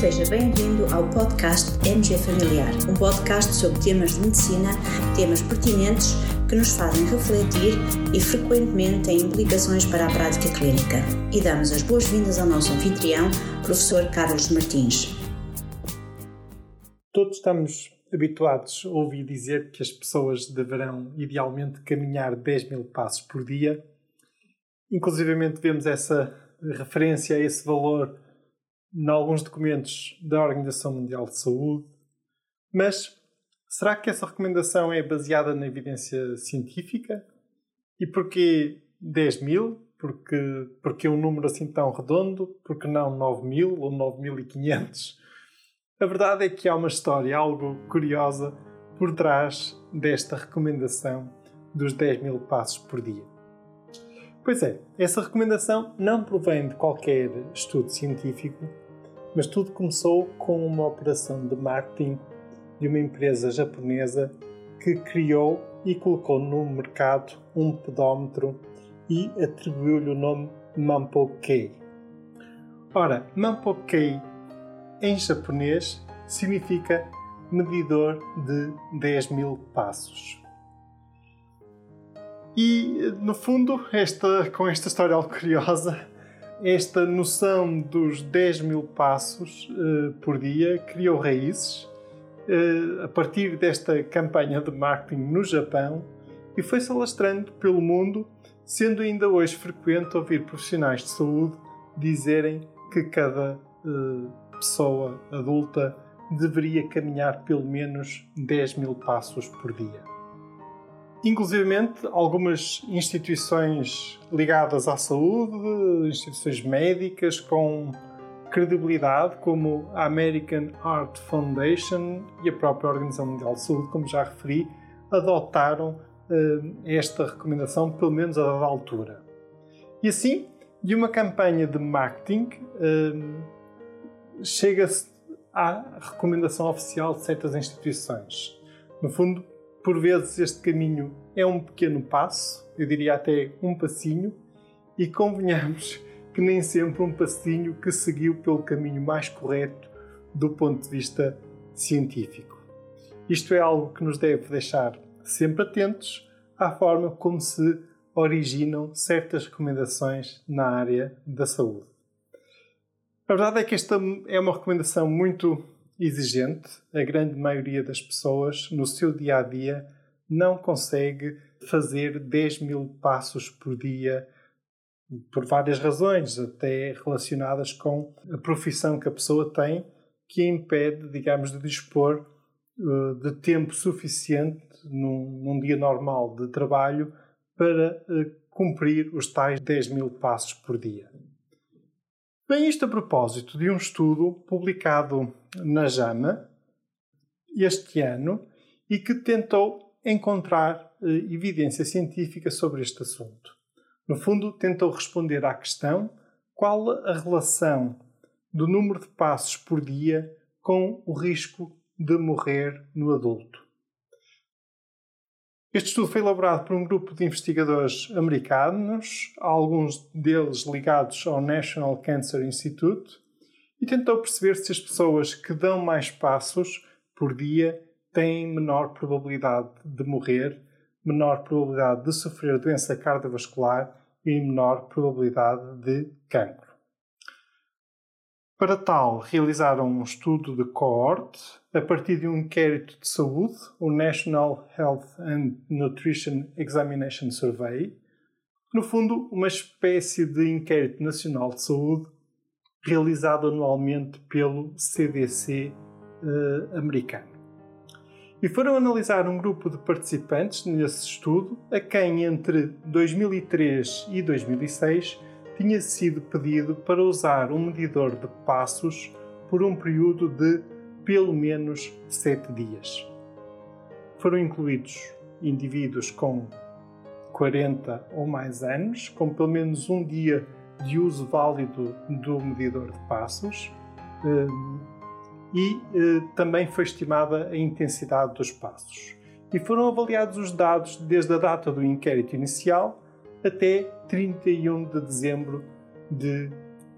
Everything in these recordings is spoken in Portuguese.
Seja bem-vindo ao podcast MG Familiar, um podcast sobre temas de medicina, temas pertinentes que nos fazem refletir e frequentemente têm implicações para a prática clínica. E damos as boas-vindas ao nosso anfitrião, professor Carlos Martins. Todos estamos habituados a ouvir dizer que as pessoas deverão idealmente caminhar 10 mil passos por dia. Inclusive vemos essa referência a esse valor em alguns documentos da Organização Mundial de Saúde, mas será que essa recomendação é baseada na evidência científica? E porquê 10 mil? Porque, porque um número assim tão redondo? Porque não 9 mil ou 9.500? A verdade é que há uma história algo curiosa por trás desta recomendação dos 10 mil passos por dia. Pois é, essa recomendação não provém de qualquer estudo científico, mas tudo começou com uma operação de marketing de uma empresa japonesa que criou e colocou no mercado um pedómetro e atribuiu-lhe o nome Mampo-kei. Ora, Mampo-kei em japonês significa medidor de 10 mil passos. E, no fundo, esta, com esta história algo curiosa, esta noção dos 10 mil passos uh, por dia criou raízes uh, a partir desta campanha de marketing no Japão e foi-se alastrando pelo mundo, sendo ainda hoje frequente ouvir profissionais de saúde dizerem que cada uh, pessoa adulta deveria caminhar pelo menos 10 mil passos por dia. Inclusive, algumas instituições ligadas à saúde, instituições médicas com credibilidade, como a American Heart Foundation e a própria Organização Mundial de Saúde, como já referi, adotaram uh, esta recomendação, pelo menos a dada altura. E assim, de uma campanha de marketing, uh, chega-se à recomendação oficial de certas instituições. No fundo, por vezes este caminho é um pequeno passo, eu diria até um passinho, e convenhamos que nem sempre um passinho que seguiu pelo caminho mais correto do ponto de vista científico. Isto é algo que nos deve deixar sempre atentos à forma como se originam certas recomendações na área da saúde. A verdade é que esta é uma recomendação muito exigente, a grande maioria das pessoas no seu dia a dia não consegue fazer 10 mil passos por dia por várias razões, até relacionadas com a profissão que a pessoa tem, que impede, digamos, de dispor uh, de tempo suficiente num, num, dia normal de trabalho para uh, cumprir os tais 10 mil passos por dia. Bem, isto a propósito de um estudo publicado na JAMA este ano e que tentou encontrar eh, evidência científica sobre este assunto. No fundo, tentou responder à questão qual a relação do número de passos por dia com o risco de morrer no adulto. Este estudo foi elaborado por um grupo de investigadores americanos, alguns deles ligados ao National Cancer Institute, e tentou perceber se as pessoas que dão mais passos por dia têm menor probabilidade de morrer, menor probabilidade de sofrer doença cardiovascular e menor probabilidade de cancro. Para tal, realizaram um estudo de coorte a partir de um inquérito de saúde, o National Health and Nutrition Examination Survey, no fundo, uma espécie de inquérito nacional de saúde realizado anualmente pelo CDC eh, americano. E foram analisar um grupo de participantes nesse estudo a quem entre 2003 e 2006 tinha sido pedido para usar um medidor de passos por um período de pelo menos 7 dias. Foram incluídos indivíduos com 40 ou mais anos, com pelo menos um dia de uso válido do medidor de passos eh, e eh, também foi estimada a intensidade dos passos. E foram avaliados os dados desde a data do inquérito inicial até 31 de dezembro de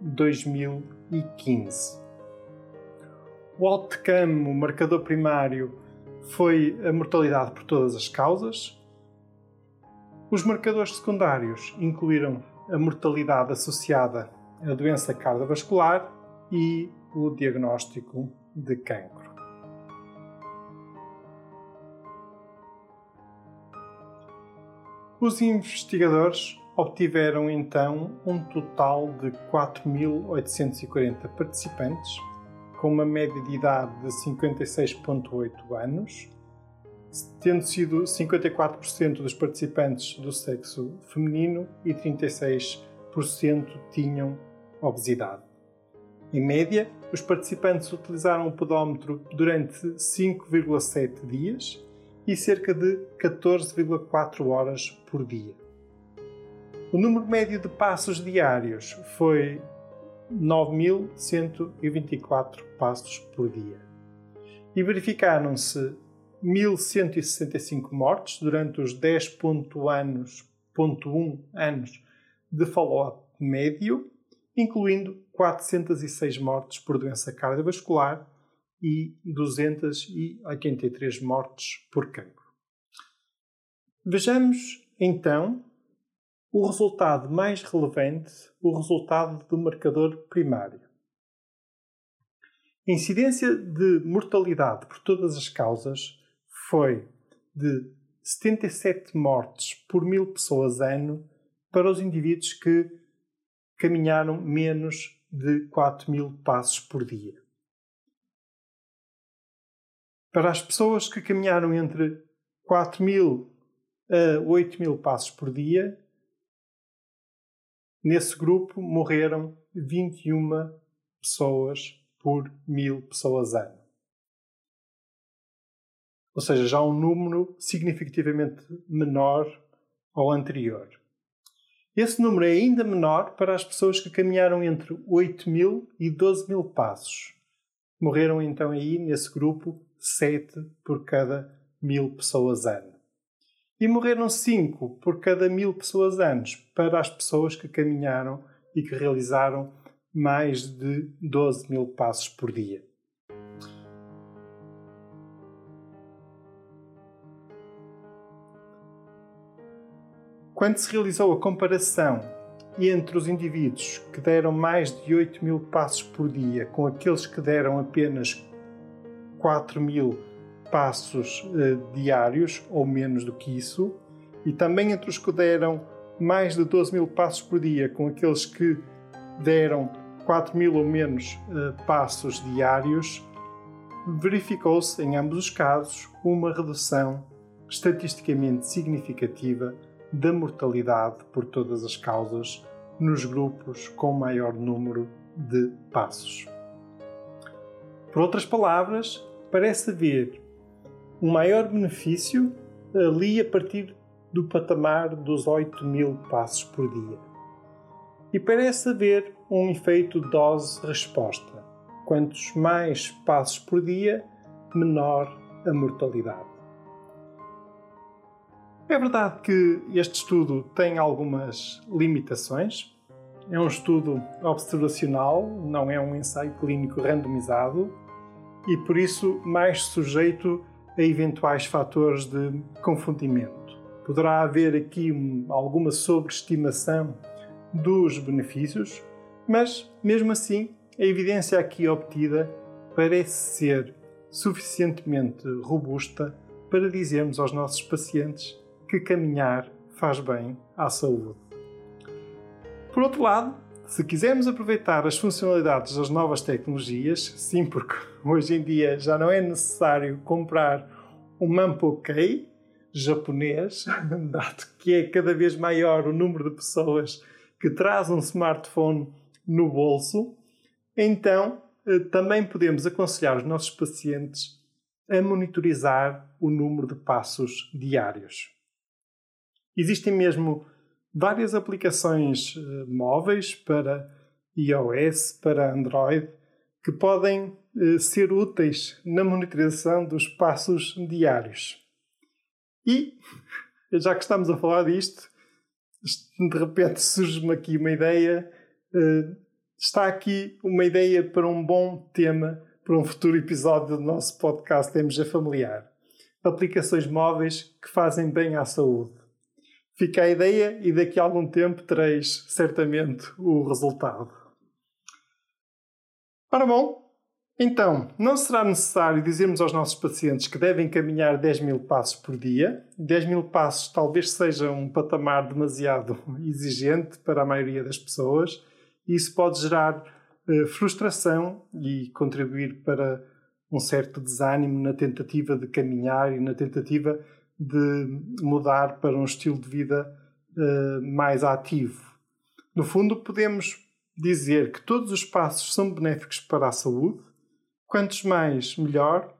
2015. O outcome, o marcador primário, foi a mortalidade por todas as causas. Os marcadores secundários incluíram a mortalidade associada à doença cardiovascular e o diagnóstico de cancro. Os investigadores obtiveram então um total de 4.840 participantes, com uma média de idade de 56,8 anos, tendo sido 54% dos participantes do sexo feminino e 36% tinham obesidade. Em média, os participantes utilizaram o podómetro durante 5,7 dias e cerca de 14,4 horas por dia. O número médio de passos diários foi 9.124 passos por dia. E verificaram-se 1.165 mortes durante os 10.1 anos, anos de follow-up médio, incluindo 406 mortes por doença cardiovascular e 283 mortes por cancro. Vejamos então o resultado mais relevante, o resultado do marcador primário. A incidência de mortalidade por todas as causas foi de 77 mortes por mil pessoas ano para os indivíduos que caminharam menos de 4 mil passos por dia. Para as pessoas que caminharam entre 4 mil a 8 mil passos por dia, nesse grupo morreram 21 pessoas por mil pessoas ano. Ou seja, já um número significativamente menor ao anterior. Esse número é ainda menor para as pessoas que caminharam entre 8 mil e 12 mil passos. Morreram então aí, nesse grupo, 7 por cada mil pessoas ano. E morreram 5 por cada mil pessoas anos para as pessoas que caminharam e que realizaram mais de 12 mil passos por dia. Quando se realizou a comparação entre os indivíduos que deram mais de 8 mil passos por dia com aqueles que deram apenas 4 mil passos uh, diários, ou menos do que isso, e também entre os que deram mais de 12 mil passos por dia com aqueles que deram 4 mil ou menos uh, passos diários, verificou-se em ambos os casos uma redução estatisticamente significativa da mortalidade por todas as causas nos grupos com maior número de passos. Por outras palavras, parece haver um maior benefício ali a partir do patamar dos 8 mil passos por dia. E parece haver um efeito dose-resposta. Quantos mais passos por dia, menor a mortalidade. É verdade que este estudo tem algumas limitações. É um estudo observacional, não é um ensaio clínico randomizado e por isso mais sujeito a eventuais fatores de confundimento. Poderá haver aqui alguma sobreestimação dos benefícios, mas mesmo assim a evidência aqui obtida parece ser suficientemente robusta para dizermos aos nossos pacientes que caminhar faz bem à saúde. Por outro lado, se quisermos aproveitar as funcionalidades das novas tecnologias, sim, porque hoje em dia já não é necessário comprar um Mampokei japonês, dado que é cada vez maior o número de pessoas que traz um smartphone no bolso, então eh, também podemos aconselhar os nossos pacientes a monitorizar o número de passos diários. Existem mesmo várias aplicações uh, móveis para iOS, para Android, que podem uh, ser úteis na monitorização dos passos diários. E, já que estamos a falar disto, de repente surge-me aqui uma ideia. Uh, está aqui uma ideia para um bom tema para um futuro episódio do nosso podcast MG Familiar. Aplicações móveis que fazem bem à saúde. Fica a ideia e daqui a algum tempo tereis certamente o resultado. Ora bom, então, não será necessário dizermos aos nossos pacientes que devem caminhar 10 mil passos por dia. 10 mil passos talvez seja um patamar demasiado exigente para a maioria das pessoas e isso pode gerar eh, frustração e contribuir para um certo desânimo na tentativa de caminhar e na tentativa de mudar para um estilo de vida uh, mais ativo. No fundo, podemos dizer que todos os passos são benéficos para a saúde, quantos mais, melhor,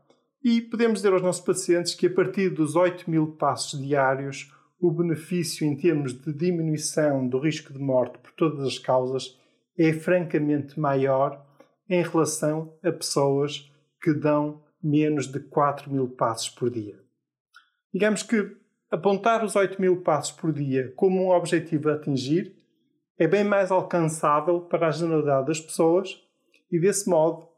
e podemos dizer aos nossos pacientes que a partir dos 8 mil passos diários, o benefício em termos de diminuição do risco de morte por todas as causas é francamente maior em relação a pessoas que dão menos de 4 mil passos por dia. Digamos que apontar os 8 mil passos por dia como um objetivo a atingir é bem mais alcançável para a generalidade das pessoas e, desse modo,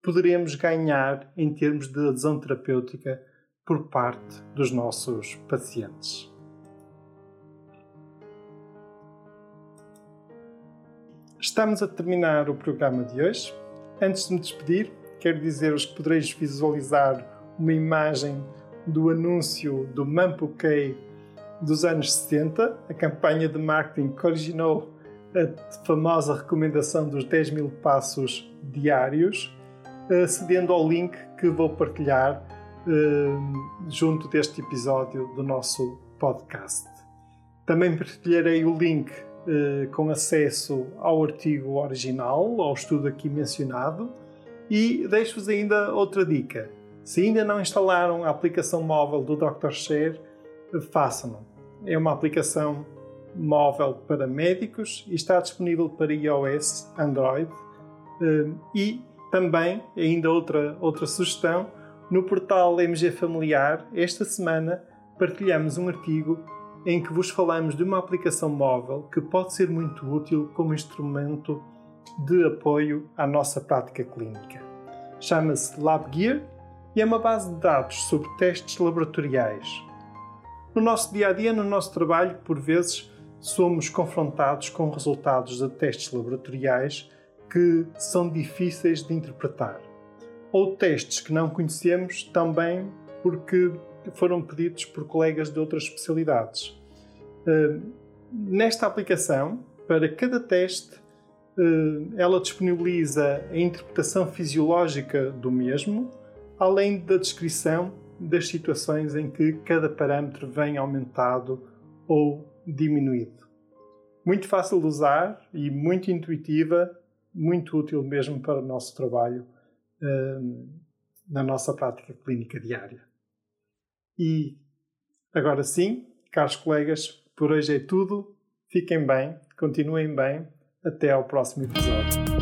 poderemos ganhar em termos de adesão terapêutica por parte dos nossos pacientes. Estamos a terminar o programa de hoje. Antes de me despedir, quero dizer-vos que podereis visualizar uma imagem do anúncio do Mampuquei dos anos 60, a campanha de marketing que originou a famosa recomendação dos 10 mil passos diários, acedendo ao link que vou partilhar uh, junto deste episódio do nosso podcast. Também partilharei o link uh, com acesso ao artigo original, ao estudo aqui mencionado, e deixo-vos ainda outra dica se ainda não instalaram a aplicação móvel do Dr. Share, façam-no. É uma aplicação móvel para médicos e está disponível para iOS, Android eh, e também, ainda outra, outra sugestão, no portal MG Familiar, esta semana partilhamos um artigo em que vos falamos de uma aplicação móvel que pode ser muito útil como instrumento de apoio à nossa prática clínica. Chama-se LabGear e é uma base de dados sobre testes laboratoriais. No nosso dia a dia, no nosso trabalho, por vezes somos confrontados com resultados de testes laboratoriais que são difíceis de interpretar, ou testes que não conhecemos também porque foram pedidos por colegas de outras especialidades. Eh, nesta aplicação, para cada teste, eh, ela disponibiliza a interpretação fisiológica do mesmo além da descrição das situações em que cada parâmetro vem aumentado ou diminuído. Muito fácil de usar e muito intuitiva, muito útil mesmo para o nosso trabalho hum, na nossa prática clínica diária. E agora sim, caros colegas, por hoje é tudo. Fiquem bem, continuem bem. Até ao próximo episódio